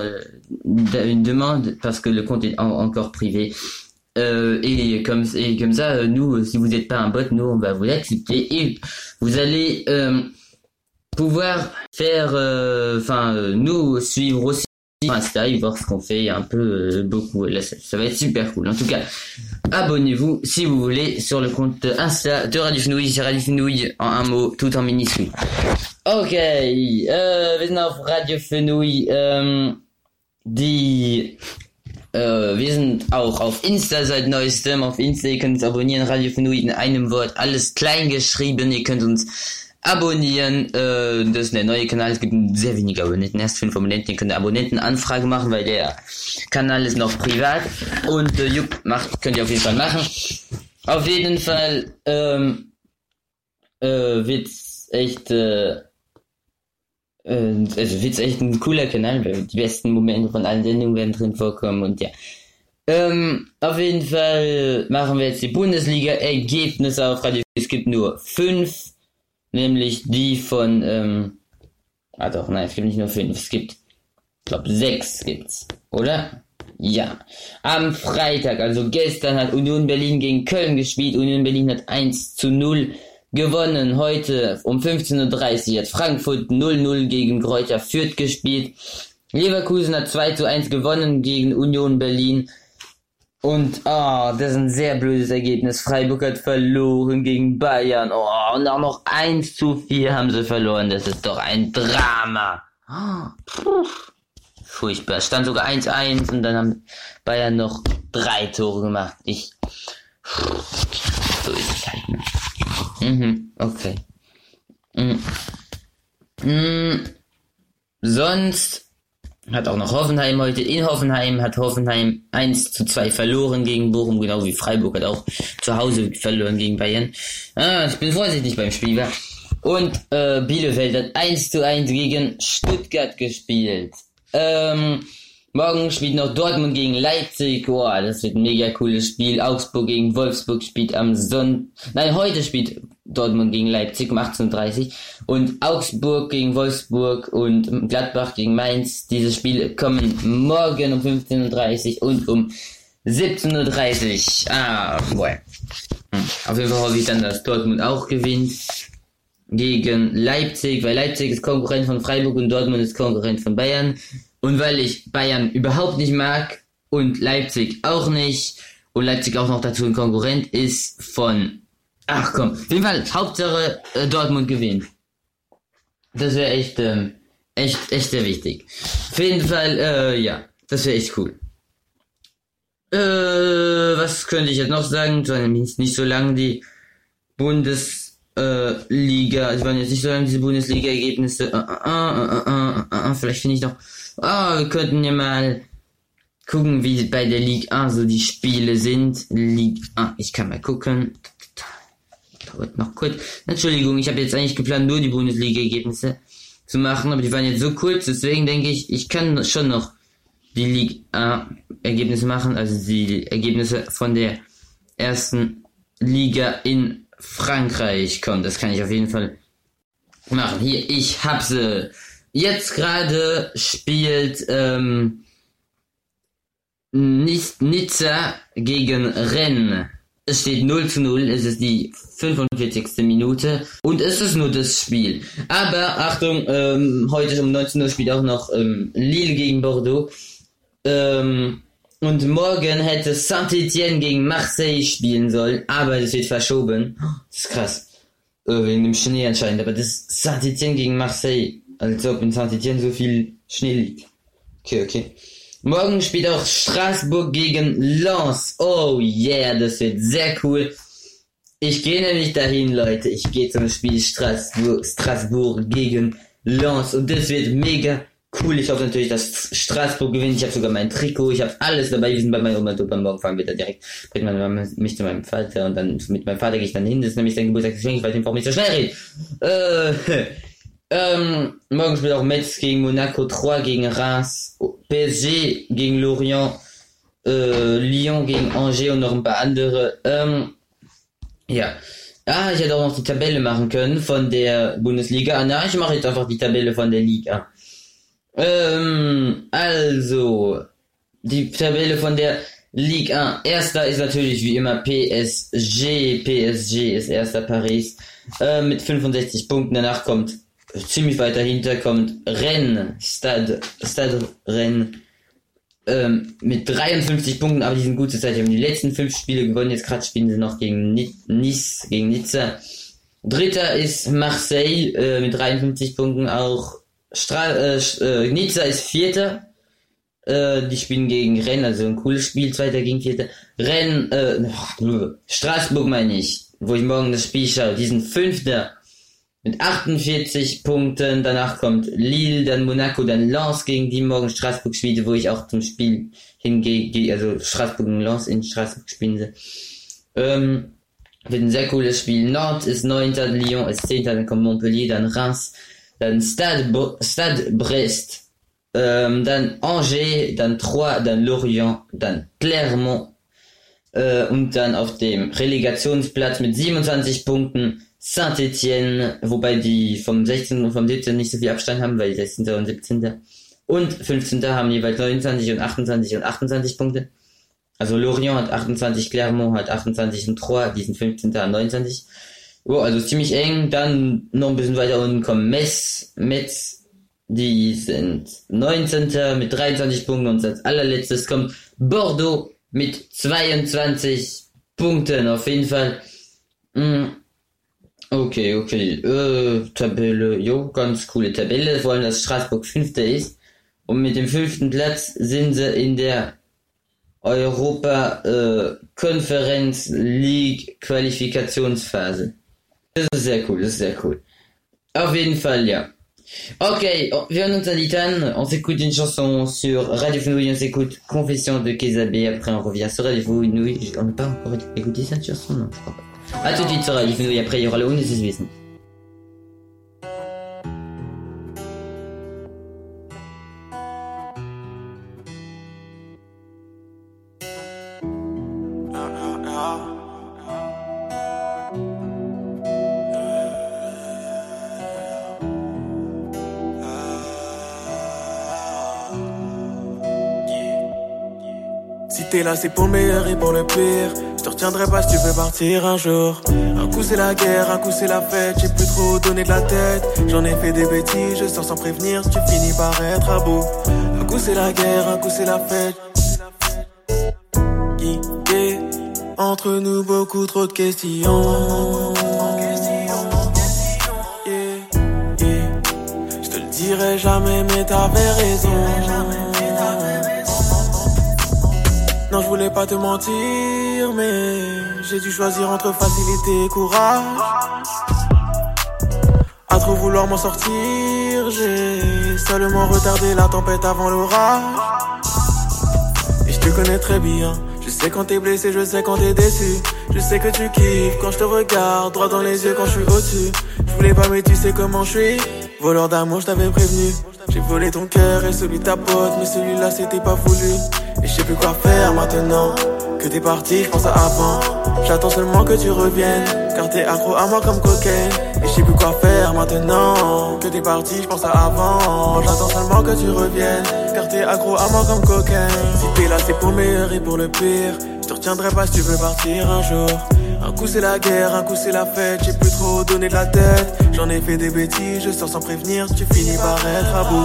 d'a- une demande parce que le compte est en- encore privé. Euh, et comme et comme ça, nous, si vous n'êtes pas un bot, nous on va vous l'accepter et vous allez pouvoir faire, euh, enfin, euh, nous suivre aussi sur Insta et voir ce qu'on fait. Un peu euh, beaucoup. Là, ça, va être super cool. En tout cas, abonnez-vous si vous voulez sur le compte Insta de Radio Fenouille, c'est Radio Fenouille en un mot, tout en minuscule. Ok, äh, wir sind auf Radio Fenouille, ähm, die, äh, wir sind auch auf Insta seit neuestem, auf Insta, ihr könnt uns abonnieren, Radio Fenouille in einem Wort, alles klein geschrieben, ihr könnt uns abonnieren, äh, das ist der neue Kanal, es gibt sehr wenige Abonnenten, erst fünf Abonnenten, ihr könnt eine Abonnentenanfrage machen, weil der Kanal ist noch privat und, äh, jupp, macht, könnt ihr auf jeden Fall machen. Auf jeden Fall, ähm, äh, wird's echt, äh, äh, also wird's echt ein cooler Kanal, weil die besten Momente von allen Sendungen werden drin vorkommen und ja. Ähm, auf jeden Fall machen wir jetzt die Bundesliga-Ergebnisse auf Radio. Es gibt nur fünf, nämlich die von, ähm, ah doch, nein, es gibt nicht nur fünf, es gibt, ich glaube, sechs gibt's, oder? Ja. Am Freitag, also gestern, hat Union Berlin gegen Köln gespielt. Union Berlin hat 1 zu 0 gewonnen. Heute um 15.30 Uhr hat Frankfurt 0-0 gegen Kräuter Fürth gespielt. Leverkusen hat 2 zu 1 gewonnen gegen Union Berlin. Und, oh, das ist ein sehr blödes Ergebnis. Freiburg hat verloren gegen Bayern. Oh, und auch noch 1 zu 4 haben sie verloren. Das ist doch ein Drama. Oh. Furchtbar. Stand sogar 1-1 und dann haben Bayern noch drei Tore gemacht. Ich. So ist es halt. Ne? Mhm, okay. Mhm. Mhm. Sonst hat auch noch Hoffenheim heute in Hoffenheim, hat Hoffenheim 1 zu 2 verloren gegen Bochum, genau wie Freiburg hat auch zu Hause verloren gegen Bayern. Ah, ich bin vorsichtig beim Spiel? Und äh, Bielefeld hat 1 zu 1 gegen Stuttgart gespielt. Ähm, morgen spielt noch Dortmund gegen Leipzig. Boah, das wird ein mega cooles Spiel. Augsburg gegen Wolfsburg spielt am Sonntag. Nein, heute spielt Dortmund gegen Leipzig um 18.30 Uhr. Und Augsburg gegen Wolfsburg und Gladbach gegen Mainz. Diese Spiele kommen morgen um 15.30 Uhr und um 17.30 Uhr. Ah, boah. Hm. Auf jeden Fall hoffe ich dann, dass Dortmund auch gewinnt gegen Leipzig, weil Leipzig ist Konkurrent von Freiburg und Dortmund ist Konkurrent von Bayern. Und weil ich Bayern überhaupt nicht mag und Leipzig auch nicht und Leipzig auch noch dazu ein Konkurrent ist von... Ach komm, auf jeden Fall, Hauptsache äh, Dortmund gewinnt. Das wäre echt, ähm, echt, echt sehr wichtig. Auf jeden Fall, äh, ja, das wäre echt cool. Äh, was könnte ich jetzt noch sagen? Es waren nämlich nicht so lange die Bundes äh, es waren jetzt nicht so lange diese Bundesliga-Ergebnisse. Äh, äh, äh, äh, äh, äh, vielleicht finde ich noch. Ah, wir könnten ja mal gucken, wie bei der Ligue 1 so die Spiele sind. Ligue 1, ich kann mal gucken. Dauert noch kurz. Entschuldigung, ich habe jetzt eigentlich geplant, nur die Bundesliga-Ergebnisse zu machen, aber die waren jetzt so kurz, deswegen denke ich, ich kann schon noch die Ligue 1 Ergebnisse machen, also die Ergebnisse von der ersten Liga in Frankreich kommt. Das kann ich auf jeden Fall machen. Hier, ich hab sie. Jetzt gerade spielt ähm, Nizza gegen Rennes. Es steht 0 zu 0, es ist die 45. Minute und es ist nur das Spiel. Aber Achtung, ähm, heute um 19 Uhr spielt auch noch ähm, Lille gegen Bordeaux. Ähm, und morgen hätte Saint-Etienne gegen Marseille spielen sollen, aber das wird verschoben. Das ist krass. Äh, wegen dem Schnee anscheinend, aber das Saint-Etienne gegen Marseille. Als ob in Saint-Etienne so viel Schnee liegt. Okay, okay. Morgen spielt auch Straßburg gegen Lens. Oh yeah, das wird sehr cool. Ich gehe nämlich dahin, Leute. Ich gehe zum Spiel Straßburg, Straßburg gegen Lens und das wird mega cool. Ich hoffe natürlich, dass Straßburg gewinnt. Ich habe sogar mein Trikot. Ich habe alles dabei. Wir sind bei meiner Oma beim Morgen fahren wir da direkt. Bringt meine Mama mich zu meinem Vater und dann mit meinem Vater gehe ich dann hin. Das ist nämlich sein Geburtstagsgeschenk. Ich weiß nicht, warum ich so schnell rede. Äh, ähm, morgen spielt auch Metz gegen Monaco 3 gegen Reims, PSG gegen Lorient, äh, Lyon gegen Angers und noch ein paar andere. Ähm, ja. Ah, ich hätte auch noch die Tabelle machen können von der Bundesliga. Na, ich mache jetzt einfach die Tabelle von der Liga. Ähm, also, die Tabelle von der Liga 1. Erster ist natürlich wie immer PSG. PSG ist erster Paris äh, mit 65 Punkten. Danach kommt ziemlich weiter hinter kommt Rennes, Stade, Stade Rennes ähm, mit 53 Punkten, aber die sind gute Zeit. Die haben die letzten fünf Spiele gewonnen. Jetzt gerade spielen sie noch gegen Ni- Nice, gegen Nizza. Dritter ist Marseille äh, mit 53 Punkten. Auch Stra äh, äh, Nizza ist Vierter. Äh, die spielen gegen Rennes, also ein cooles Spiel. Zweiter gegen Vierter. Rennes, äh, Straßburg meine ich, wo ich morgen das Spiel schaue. Die sind Fünfter mit 48 Punkten. Danach kommt Lille, dann Monaco, dann Lens gegen die morgen Straßburg spielt, wo ich auch zum Spiel hingehe. gehe- Also Straßburg und Lens in Straßburg spielen sie. Ähm, wird ein sehr cooles Spiel. Nantes ist 9. Lyon ist 10. Dann kommt Montpellier, dann Reims, dann Stade, Br- Stade Brest, ähm, dann Angers, dann Troyes, dann Lorient, dann Clermont äh, und dann auf dem Relegationsplatz mit 27 Punkten Saint-Etienne, wobei die vom 16. und vom 17. nicht so viel Abstand haben, weil 16. und 17. und 15. haben jeweils 29 und 28 und 28 Punkte. Also Lorient hat 28, Clermont hat 28 und Troyes, die sind 15. und 29. Oh, also ziemlich eng. Dann noch ein bisschen weiter unten kommt Metz. Metz, die sind 19. mit 23 Punkten und als allerletztes kommt Bordeaux mit 22 Punkten. Auf jeden Fall. Mm, Okay, okay. Äh, Tabelle, jo, ganz coole Tabelle. Vor allem, dass Straßburg Fünfter ist. Und mit dem fünften Platz sind sie in der Europa äh, Conference League Qualifikationsphase. Das ist sehr cool, das ist sehr cool. Auf jeden Fall, ja. Ok, wir hören uns à Litane, on s'écoute une chanson sur Radio Fenouille, on s'écoute Confession de Kézabé, après on revient sur Radio Fenouille. On n'a pas encore écouté cette chanson, non, je crois pas. A tout de suite c'est vrai. Il sur Alif Nouille, après il y aura le Wounded Business. Là c'est pour le meilleur et pour le pire. Je te retiendrai pas si tu veux partir un jour. Un coup c'est la guerre, un coup c'est la fête. J'ai plus trop donné de la tête. J'en ai fait des bêtises, je sors sans prévenir. Tu finis par être à bout. Un coup c'est la guerre, un coup c'est la fête. Entre nous beaucoup trop de questions. Yeah, yeah. Je te le dirai jamais mais t'avais raison. Non, je voulais pas te mentir, mais j'ai dû choisir entre facilité et courage. À trop vouloir m'en sortir, j'ai seulement retardé la tempête avant l'orage. Et je te connais très bien. Je sais quand t'es blessé, je sais quand t'es déçu. Je sais que tu kiffes quand je te regarde droit dans les yeux quand je suis au-dessus. Je voulais pas, mais tu sais comment je suis. Voleur d'amour, je t'avais prévenu. J'ai volé ton cœur et celui de ta pote, mais celui-là c'était pas voulu. Et je sais plus quoi faire maintenant. Que t'es parti, je pense à avant. J'attends seulement que tu reviennes. Car t'es accro à moi comme cocaine. Et je sais plus quoi faire maintenant. Que t'es parti, je pense à avant. J'attends seulement que tu reviennes. Car t'es accro à moi comme cocaine. Si t'es là, c'est pour le meilleur et pour le pire. Je te retiendrai pas si tu veux partir un jour. Un coup c'est la guerre, un coup c'est la fête, j'ai plus trop donné de la tête. J'en ai fait des bêtises, je sors sans prévenir, tu finis par être à bout.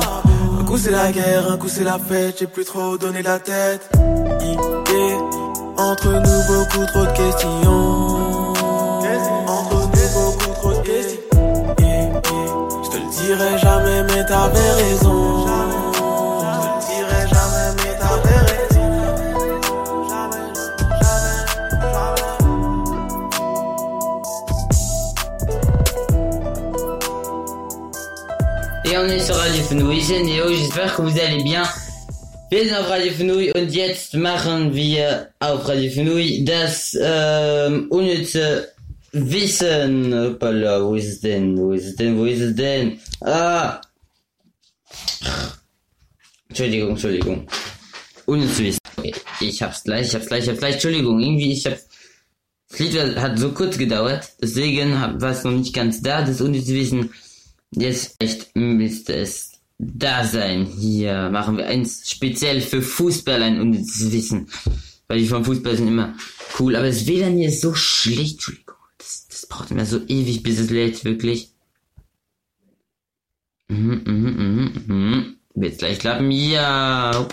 Un coup c'est la guerre, un coup c'est la fête, j'ai plus trop donné de la tête. Idée, entre nous beaucoup trop de questions. Entre nous beaucoup trop de questions. Je te le dirai jamais, mais t'avais raison. On est sur Radio Fenouil, c'est Neo, j'espère que vous allez bien. Wir sind auf Radio Fenouil und jetzt machen wir auf Radio Fenouil das ähm, unnütze Wissen. Hoppala, wo ist es denn? Wo ist es denn? Wo ist es denn? Ah! Entschuldigung, Entschuldigung. Unnütze Wissen. Okay, ich hab's gleich, ich hab's gleich, ich hab's gleich. Entschuldigung, irgendwie, ich hab's das Lied hat so kurz gedauert, deswegen war es noch nicht ganz da, das unnütze Wissen. Jetzt echt müsste es da sein. Hier machen wir eins speziell für Fußball ein unnützes Wissen. Weil die vom Fußball sind immer cool, aber das WLAN hier ist so schlecht. Das, das braucht immer so ewig, bis es lädt, wirklich. Mhm, mhm, mhm, mhm. Wird's gleich klappen? Ja.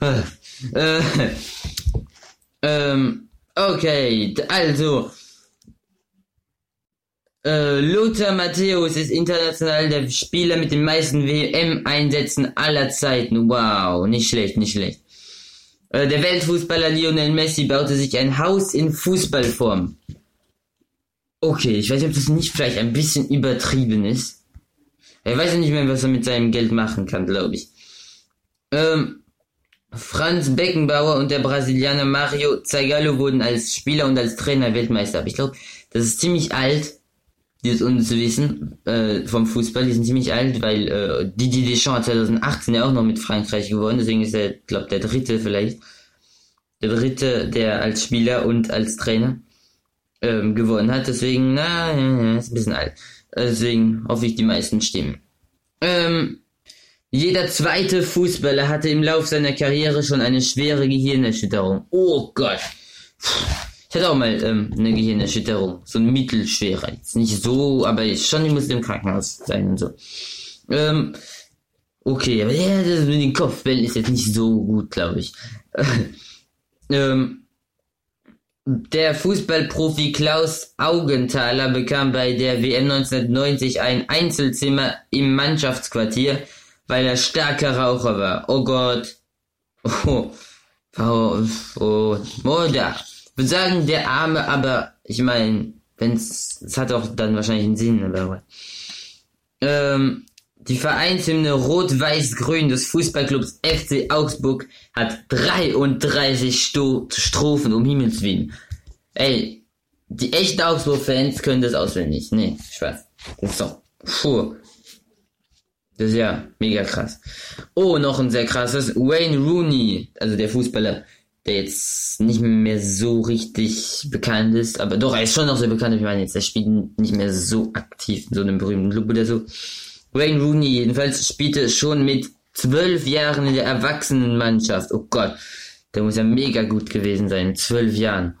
Äh, äh, ähm, okay, also. Äh, Lothar Matthäus ist international der Spieler mit den meisten WM-Einsätzen aller Zeiten. Wow, nicht schlecht, nicht schlecht. Äh, der Weltfußballer Lionel Messi baute sich ein Haus in Fußballform. Okay, ich weiß nicht, ob das nicht vielleicht ein bisschen übertrieben ist. Er weiß ja nicht mehr, was er mit seinem Geld machen kann, glaube ich. Ähm, Franz Beckenbauer und der Brasilianer Mario Zagallo wurden als Spieler und als Trainer Weltmeister. Aber ich glaube, das ist ziemlich alt, dieses unnütze Wissen äh, vom Fußball. Die sind ziemlich alt, weil äh, Didier Deschamps hat 2018 ja auch noch mit Frankreich gewonnen. Deswegen ist er, glaube der dritte vielleicht. Der dritte, der als Spieler und als Trainer ähm, gewonnen hat. Deswegen, na, ist ein bisschen alt. Deswegen hoffe ich, die meisten stimmen. Ähm, jeder zweite Fußballer hatte im Lauf seiner Karriere schon eine schwere Gehirnerschütterung. Oh Gott. Ich hatte auch mal ähm, eine Gehirnerschütterung. So eine mittelschwere. Jetzt nicht so, aber ich schon, ich musste im Krankenhaus sein und so. Ähm, okay, aber ja, das mit den Kopfbällen ist jetzt nicht so gut, glaube ich. ähm, der Fußballprofi Klaus Augenthaler bekam bei der WM 1990 ein Einzelzimmer im Mannschaftsquartier, weil er starker Raucher war. Oh Gott. Oh. Oh, oh, da. Ich würde sagen, der Arme, aber ich meine, wenn's, es hat auch dann wahrscheinlich einen Sinn, aber. Ähm, die Vereinshymne Rot-Weiß-Grün des Fußballclubs FC Augsburg hat 33 Sto Strophen, um Himmels Willen. Ey, die echten Augsburg-Fans können das auswendig. Nee, Spaß. Das ist doch, puh. Das ist ja mega krass. Oh, noch ein sehr krasses. Wayne Rooney, also der Fußballer, der jetzt nicht mehr so richtig bekannt ist, aber doch, er ist schon noch so bekannt. Ich meine, jetzt, er spielt nicht mehr so aktiv in so einem berühmten Club oder so. Wayne Rooney jedenfalls spielte schon mit zwölf Jahren in der Erwachsenenmannschaft. Oh Gott, der muss ja mega gut gewesen sein, zwölf Jahren.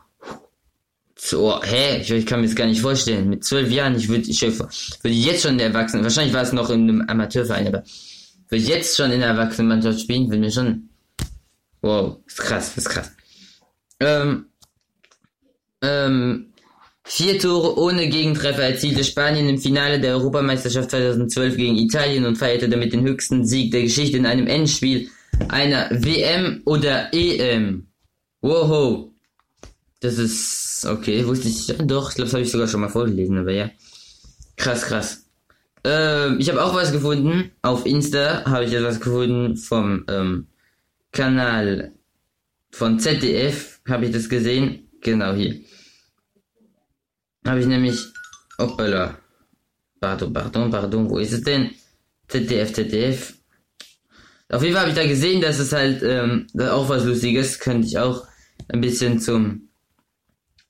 So, hä? Ich, ich kann mir das gar nicht vorstellen. Mit zwölf Jahren, ich würde, ich würde jetzt schon in der Erwachsenen, wahrscheinlich war es noch in einem Amateurverein, aber würde jetzt schon in der Erwachsenenmannschaft spielen, würde mir schon, wow, ist krass, ist krass. Ähm, ähm, vier Tore ohne Gegentreffer erzielte Spanien im Finale der Europameisterschaft 2012 gegen Italien und feierte damit den höchsten Sieg der Geschichte in einem Endspiel einer WM oder EM. Wow. Das ist, okay, wusste ich, ja, doch, ich glaube, das habe ich sogar schon mal vorgelesen, aber ja. Krass, krass. Ähm, ich habe auch was gefunden. Auf Insta habe ich etwas gefunden vom ähm, Kanal von ZDF. Habe ich das gesehen? Genau hier. Habe ich nämlich. Hoppala. Pardon, pardon, pardon. Wo ist es denn? ZDF, ZDF. Auf jeden Fall habe ich da gesehen, dass es halt ähm, auch was Lustiges. Könnte ich auch ein bisschen zum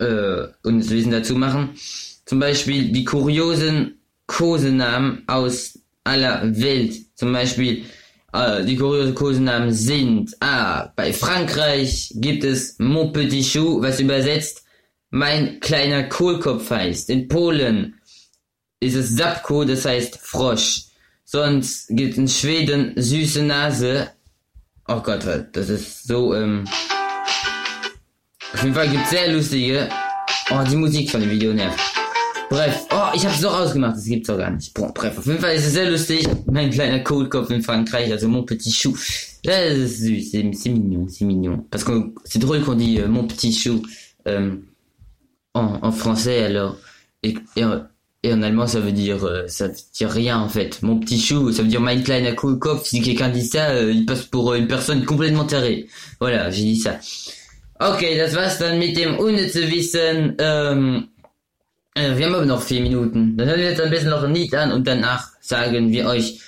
äh, uns Wissen dazu machen. Zum Beispiel die kuriosen Kosenamen aus aller Welt. Zum Beispiel äh, die kuriosen Kosenamen sind ah, bei Frankreich gibt es Mon Petit Chou, was übersetzt mein kleiner Kohlkopf heißt. In Polen ist es Sapko, das heißt Frosch. Sonst gibt es in Schweden süße Nase. Oh Gott, das ist so, ähm. Auf jeden Fall gibt es sehr lustige. Oh, die Musik von dem Video nervt. Bref, oh, ich hab's doch ausgemacht, das gibt's doch gar nicht. Boah, bref, auf jeden Fall ist es sehr lustig. Mein kleiner Kohlkopf in Frankreich, also mon petit chou. Das c'est mignon, c'est mignon. Parce que c'est drôle qu'on dit euh, mon petit chou. Euh, en, français alors. Et, en allemand, ça veut dire, euh, ça veut dire rien en fait. Mon petit chou, ça veut dire mein kleiner Kopf. Si quelqu'un dit ça, euh, il passe pour une personne complètement tarée. Voilà, j'ai dit ça. Okay, das war's dann mit dem unnütze Wissen. Ähm, äh, wir haben aber noch vier Minuten. Dann hören wir jetzt ein bisschen noch ein Lied an und danach sagen wir euch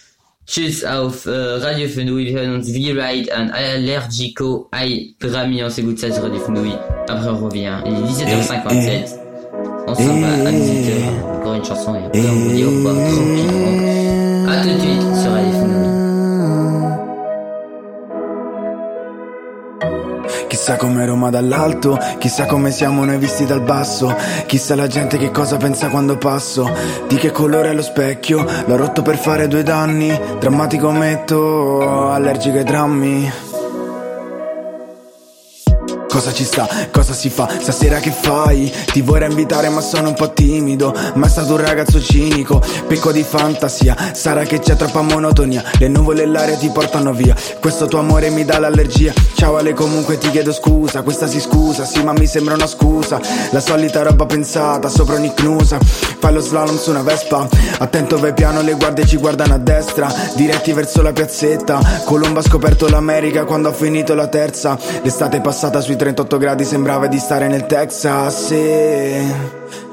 Tschüss auf äh, Radio Fenouille. Wir hören uns V-Ride an Allergico Ai Drami. On s'écoute ça sur Radio Fenouille. Après on revient. Il est 17h57. On s'en va à 18h. Encore une chanson et après on vous dit au revoir tranquillement. À tout de suite Chissà come Roma dall'alto, chissà come siamo noi visti dal basso, chissà la gente che cosa pensa quando passo, di che colore è lo specchio, l'ho rotto per fare due danni, drammatico metto, allergico ai drammi. Cosa ci sta? Cosa si fa? Stasera che fai? Ti vorrei invitare ma sono un po' timido. Ma è stato un ragazzo cinico Picco di fantasia. Sarà che c'è troppa monotonia. Le nuvole e l'aria ti portano via. Questo tuo amore mi dà l'allergia. Ciao Ale comunque ti chiedo scusa. Questa si scusa. Sì ma mi sembra una scusa. La solita roba pensata Sopra un'icnusa Fai lo slalom su una Vespa. Attento vai piano le guardie ci guardano a destra. Diretti verso la piazzetta. Colombo ha scoperto l'America quando ha finito la terza. L'estate passata sui 38 gradi sembrava di stare nel Texas sì.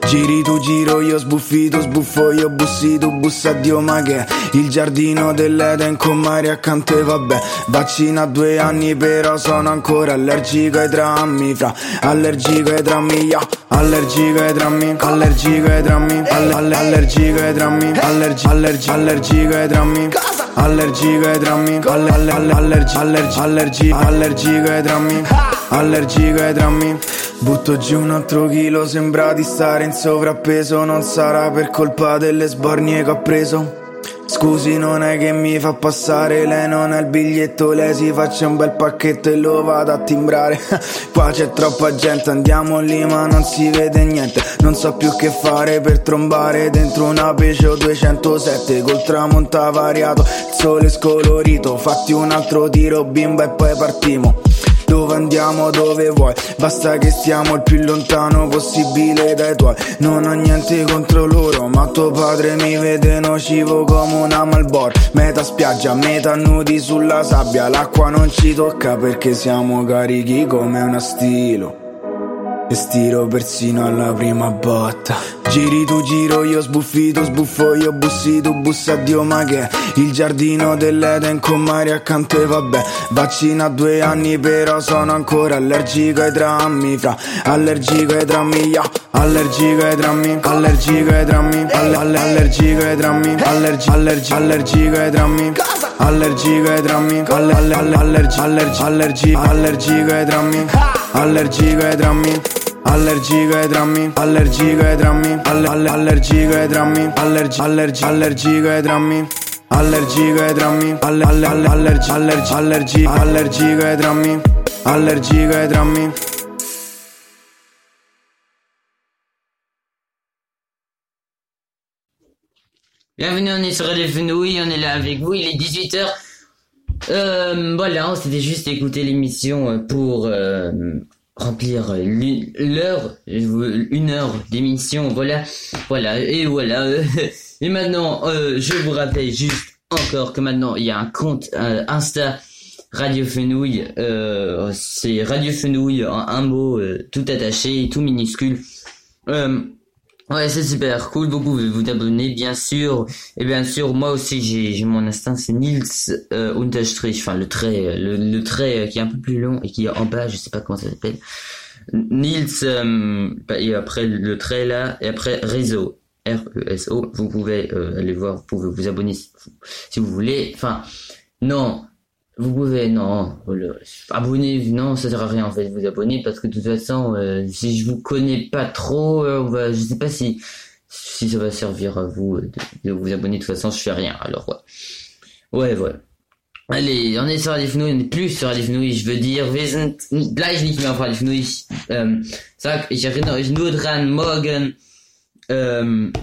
Giri tu giro io sbuffito sbuffo io bussi tu bussa Dio ma che Il giardino dell'Eden con mare accanto e vabbè Vaccina due anni però sono ancora allergico ai drammi Fra allergico ai drammi yeah. Allergico ai drammi Allergico ai drammi alle, alle, Allergico ai drammi Allergi, allergi, allergico ai drammi Allergico ai drammi. Alle, alle, alle, allergi, allergi, allergi, allergico ai drammi. Allergico ai drammi. Butto giù un altro chilo, sembra di stare in sovrappeso Non sarà per colpa delle sbornie che ho preso Scusi non è che mi fa passare Lei non ha il biglietto Lei si faccia un bel pacchetto e lo vado a timbrare. Qua c'è troppa gente Andiamo lì ma non si vede niente. Non so più che fare per trombare Dentro una Peugeot 207 Col tramonto variato Il sole scolorito Fatti un altro tiro bimba e poi partiamo dove andiamo, dove vuoi? Basta che stiamo il più lontano possibile dai tuoi. Non ho niente contro loro Ma tuo padre mi vede nocivo come una Malboro Metà spiaggia, metà nudi sulla sabbia. L'acqua non ci tocca perché siamo carichi come una stilo e stiro persino alla prima botta. Giri tu giro io sbuffito sbuffo io bussi tu bussa Dio ma che? Il giardino dell'Eden con mare accanto e vabbè. Vaccina a due anni però sono ancora allergico ai drammi Fra. Allergico ai drammi yeah. Allergico ai drammi Allergico ai drammi. Alle, alle, Allergico ai drammi Allergi, allergi, allergico ai drammi. Allergico ai drammi alle, alle, alle, allergi, allergi, allergi, allergico ai drammi. Allergico ai drammi Allergico ai drammi, allergico ai drammi, alle, alle, allergico ai drammi, allergi, allergi, allergico ai drammi. Allergico ai drammi, alle, alle, alle, allergi, allergi, allergi, allergico ai drammi, allergico ai drammi. Bienvenue, on est sur Radio Fenouille, on est là avec vous, il est 18h. Euh, voilà, on s'était juste écouté l'émission euh, pour euh, remplir l'une- l'heure, euh, une heure d'émission, voilà, voilà, et voilà. Et maintenant, euh, je vous rappelle juste encore que maintenant, il y a un compte euh, Insta Radio Fenouille, euh, c'est Radio Fenouille en un mot, euh, tout attaché, tout minuscule. Ouais, c'est super cool. Vous pouvez vous abonner, bien sûr. Et bien sûr, moi aussi, j'ai mon instinct, c'est Nils euh, Unterstrich, enfin le trait, euh, le, le trait euh, qui est un peu plus long et qui est en bas, je sais pas comment ça s'appelle. Nils, euh, bah, et après le trait là, et après réseau, R-E-S-O. Vous pouvez euh, aller voir, vous pouvez vous abonner si vous voulez. Enfin, non, vous pouvez, non, voilà. abonnez, non, ça sert à rien en fait de vous abonner parce que de toute façon, euh, si je vous connais pas trop, euh, je sais pas si si ça va servir à vous euh, de, vous abonner. De toute façon, je fais rien. Alors ouais, ouais, ouais. Allez, on est sur Radio Fenouille, on est plus sur Radio Fenouille, ich veux dire, wir sind gleich nicht mehr auf Radio Fenouille. Ähm, sag, ich erinnere dran, morgen,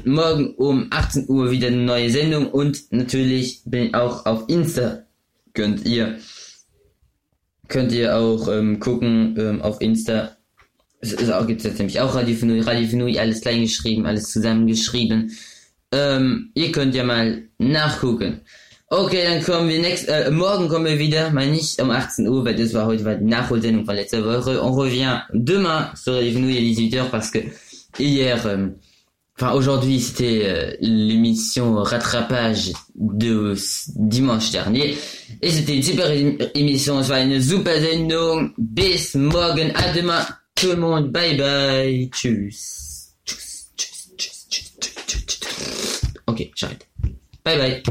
morgen um 18 Uhr wieder eine neue Sendung und natürlich bin ich auch auf Insta könnt ihr könnt ihr auch ähm, gucken ähm, auf Insta So gibt es nämlich auch Radio Fenui, Radio Fenui, alles klein geschrieben, alles zusammengeschrieben. Ähm, ihr könnt ja mal nachgucken. Okay, dann kommen wir nächst, äh, morgen kommen wir wieder, mal nicht um 18 Uhr, weil das war heute war die Nachholsendung von letzter Woche. On revient demain sur Radio Fenouil à 18h parce que hier, euh, enfin aujourd'hui c'était euh, l'émission rattrapage de dimanche dernier et c'était une super émission, super Sendung. Bis morgen, à demain, tout le monde, bye bye, tschüss, tschüss, tschüss, tschüss, tschüss, tschüss. Ok, j'arrête. Bye bye.